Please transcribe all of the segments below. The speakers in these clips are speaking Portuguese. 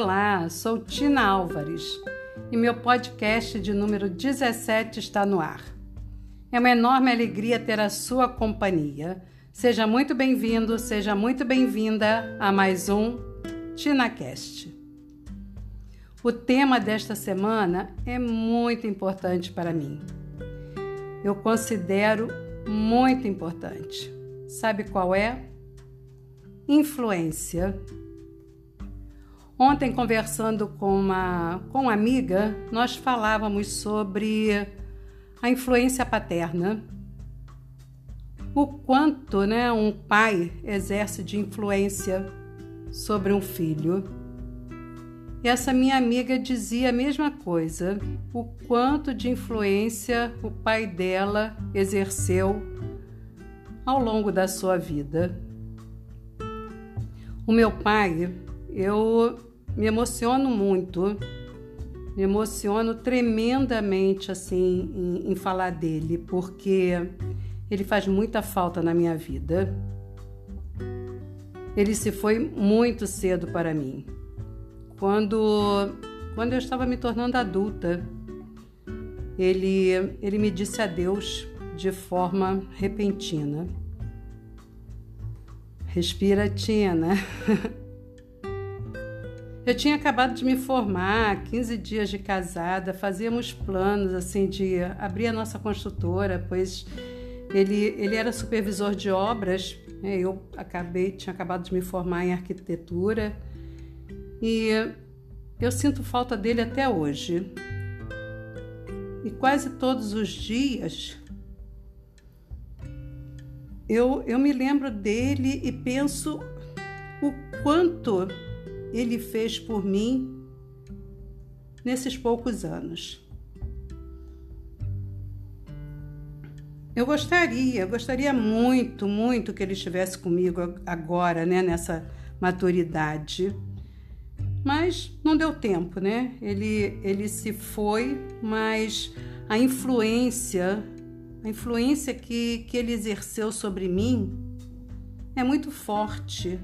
Olá, sou Tina Álvares e meu podcast de número 17 está no ar. É uma enorme alegria ter a sua companhia. Seja muito bem-vindo, seja muito bem-vinda a mais um TinaCast. O tema desta semana é muito importante para mim. Eu considero muito importante. Sabe qual é? Influência. Ontem, conversando com uma, com uma amiga, nós falávamos sobre a influência paterna. O quanto né, um pai exerce de influência sobre um filho. E essa minha amiga dizia a mesma coisa, o quanto de influência o pai dela exerceu ao longo da sua vida. O meu pai, eu me emociono muito, me emociono tremendamente assim em, em falar dele, porque ele faz muita falta na minha vida. Ele se foi muito cedo para mim. Quando, quando eu estava me tornando adulta, ele, ele me disse adeus de forma repentina. Respira, Tina. Eu tinha acabado de me formar, 15 dias de casada, fazíamos planos assim de abrir a nossa construtora, pois ele, ele era supervisor de obras, né? eu acabei, tinha acabado de me formar em arquitetura e eu sinto falta dele até hoje. E quase todos os dias eu, eu me lembro dele e penso o quanto ele fez por mim nesses poucos anos. Eu gostaria, gostaria muito, muito que ele estivesse comigo agora, né, nessa maturidade. Mas não deu tempo, né? Ele, ele se foi, mas a influência, a influência que, que ele exerceu sobre mim é muito forte.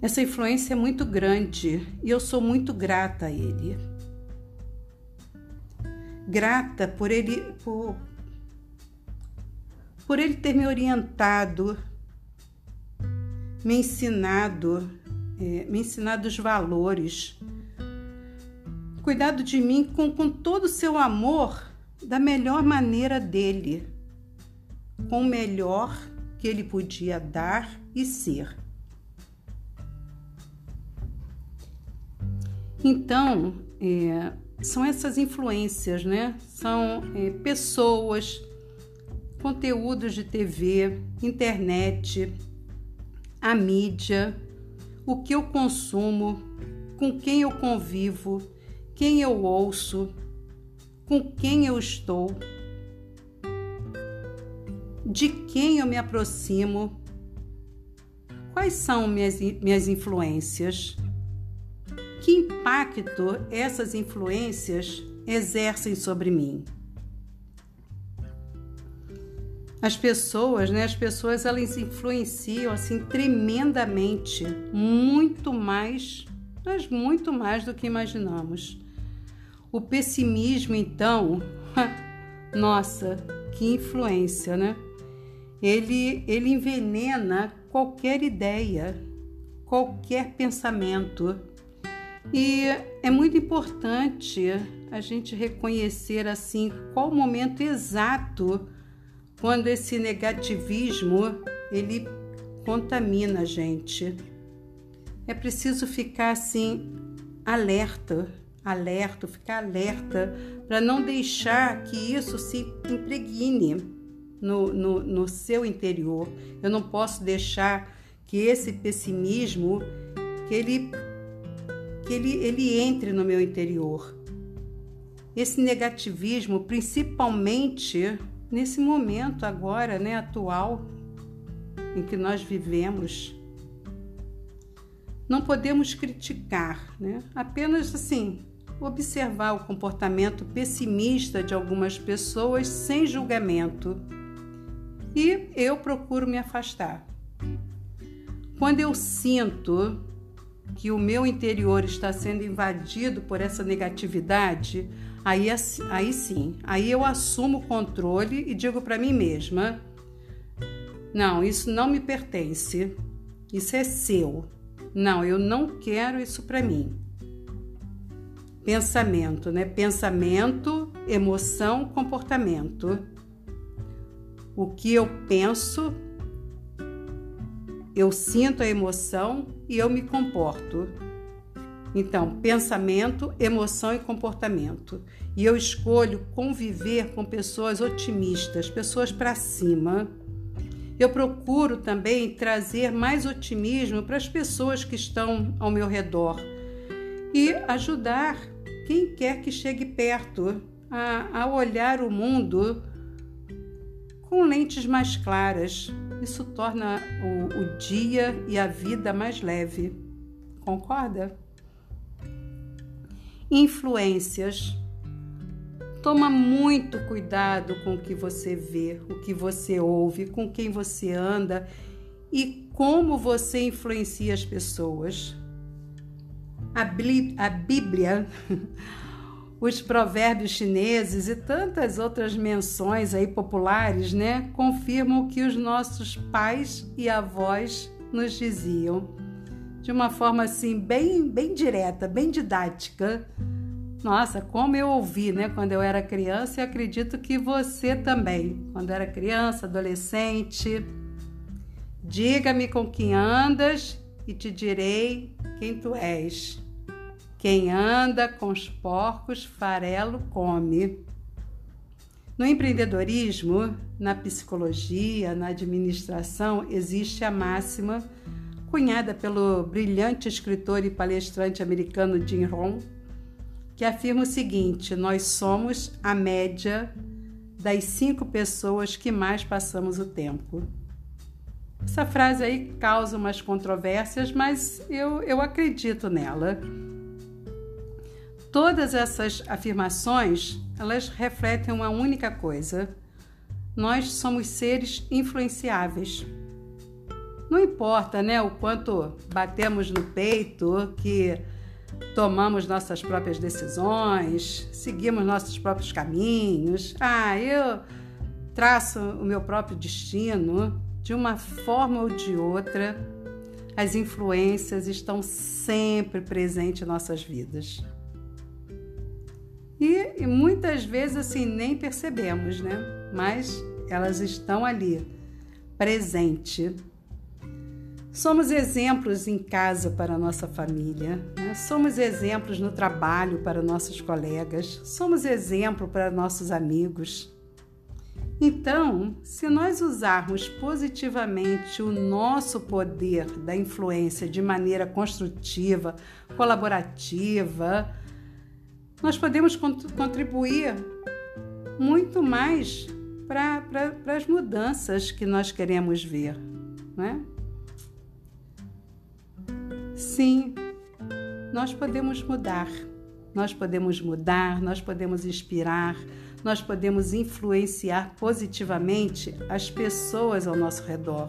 Essa influência é muito grande e eu sou muito grata a ele. Grata por ele por, por ele ter me orientado, me ensinado, é, me ensinado os valores, cuidado de mim com, com todo o seu amor da melhor maneira dele, com o melhor que ele podia dar e ser. Então, é, são essas influências, né? São é, pessoas, conteúdos de TV, internet, a mídia, o que eu consumo, com quem eu convivo, quem eu ouço, com quem eu estou, de quem eu me aproximo, quais são minhas, minhas influências que impacto essas influências exercem sobre mim? As pessoas, né? As pessoas elas influenciam assim tremendamente, muito mais, mas muito mais do que imaginamos. O pessimismo, então, nossa, que influência, né? Ele ele envenena qualquer ideia, qualquer pensamento, e é muito importante a gente reconhecer assim qual o momento exato quando esse negativismo ele contamina a gente. É preciso ficar assim alerta, alerta, ficar alerta para não deixar que isso se impregne no, no, no seu interior. Eu não posso deixar que esse pessimismo que ele que ele, ele entre no meu interior. Esse negativismo, principalmente nesse momento agora, né, atual, em que nós vivemos, não podemos criticar, né? Apenas assim, observar o comportamento pessimista de algumas pessoas sem julgamento. E eu procuro me afastar. Quando eu sinto que o meu interior está sendo invadido por essa negatividade, aí, aí sim, aí eu assumo o controle e digo para mim mesma: não, isso não me pertence, isso é seu. Não, eu não quero isso para mim. Pensamento, né? Pensamento, emoção, comportamento. O que eu penso, eu sinto a emoção e eu me comporto. Então, pensamento, emoção e comportamento. E eu escolho conviver com pessoas otimistas, pessoas para cima. Eu procuro também trazer mais otimismo para as pessoas que estão ao meu redor e ajudar quem quer que chegue perto a, a olhar o mundo com lentes mais claras. Isso torna o, o dia e a vida mais leve. Concorda? Influências. Toma muito cuidado com o que você vê, o que você ouve, com quem você anda e como você influencia as pessoas. A, a Bíblia, os provérbios chineses e tantas outras menções aí populares, né, confirmam o que os nossos pais e avós nos diziam. De uma forma assim bem, bem direta, bem didática nossa, como eu ouvi, né, quando eu era criança e acredito que você também, quando era criança, adolescente. Diga-me com quem andas e te direi quem tu és. Quem anda com os porcos, farelo come. No empreendedorismo, na psicologia, na administração, existe a máxima cunhada pelo brilhante escritor e palestrante americano Jim Rohn, que afirma o seguinte: nós somos a média das cinco pessoas que mais passamos o tempo. Essa frase aí causa umas controvérsias, mas eu, eu acredito nela. Todas essas afirmações, elas refletem uma única coisa. Nós somos seres influenciáveis. Não importa, né, o quanto batemos no peito que tomamos nossas próprias decisões, seguimos nossos próprios caminhos. Ah, eu traço o meu próprio destino de uma forma ou de outra. As influências estão sempre presentes em nossas vidas. E, muitas vezes assim nem percebemos, né? Mas elas estão ali, presente Somos exemplos em casa para nossa família, né? somos exemplos no trabalho para nossos colegas, somos exemplo para nossos amigos. Então, se nós usarmos positivamente o nosso poder da influência de maneira construtiva, colaborativa, nós podemos contribuir muito mais para as mudanças que nós queremos ver. Né? Sim, nós podemos mudar. Nós podemos mudar, nós podemos inspirar, nós podemos influenciar positivamente as pessoas ao nosso redor.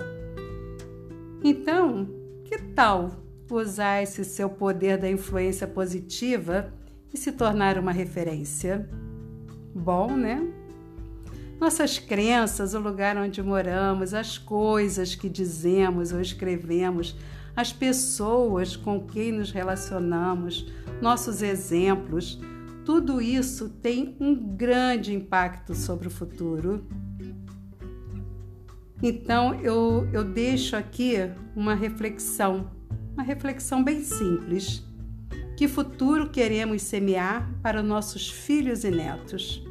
Então, que tal usar esse seu poder da influência positiva e se tornar uma referência? Bom, né? Nossas crenças, o lugar onde moramos, as coisas que dizemos ou escrevemos, as pessoas com quem nos relacionamos, nossos exemplos, tudo isso tem um grande impacto sobre o futuro. Então eu, eu deixo aqui uma reflexão, uma reflexão bem simples. Que futuro queremos semear para nossos filhos e netos?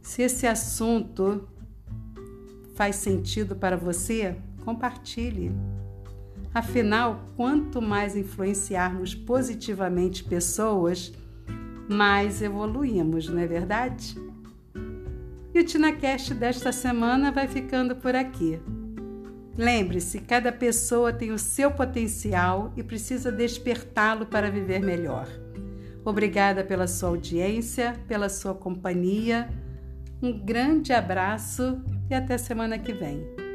Se esse assunto faz sentido para você, compartilhe. Afinal, quanto mais influenciarmos positivamente pessoas, mais evoluímos, não é verdade? E o TinaCast desta semana vai ficando por aqui. Lembre-se, cada pessoa tem o seu potencial e precisa despertá-lo para viver melhor. Obrigada pela sua audiência, pela sua companhia. Um grande abraço e até semana que vem.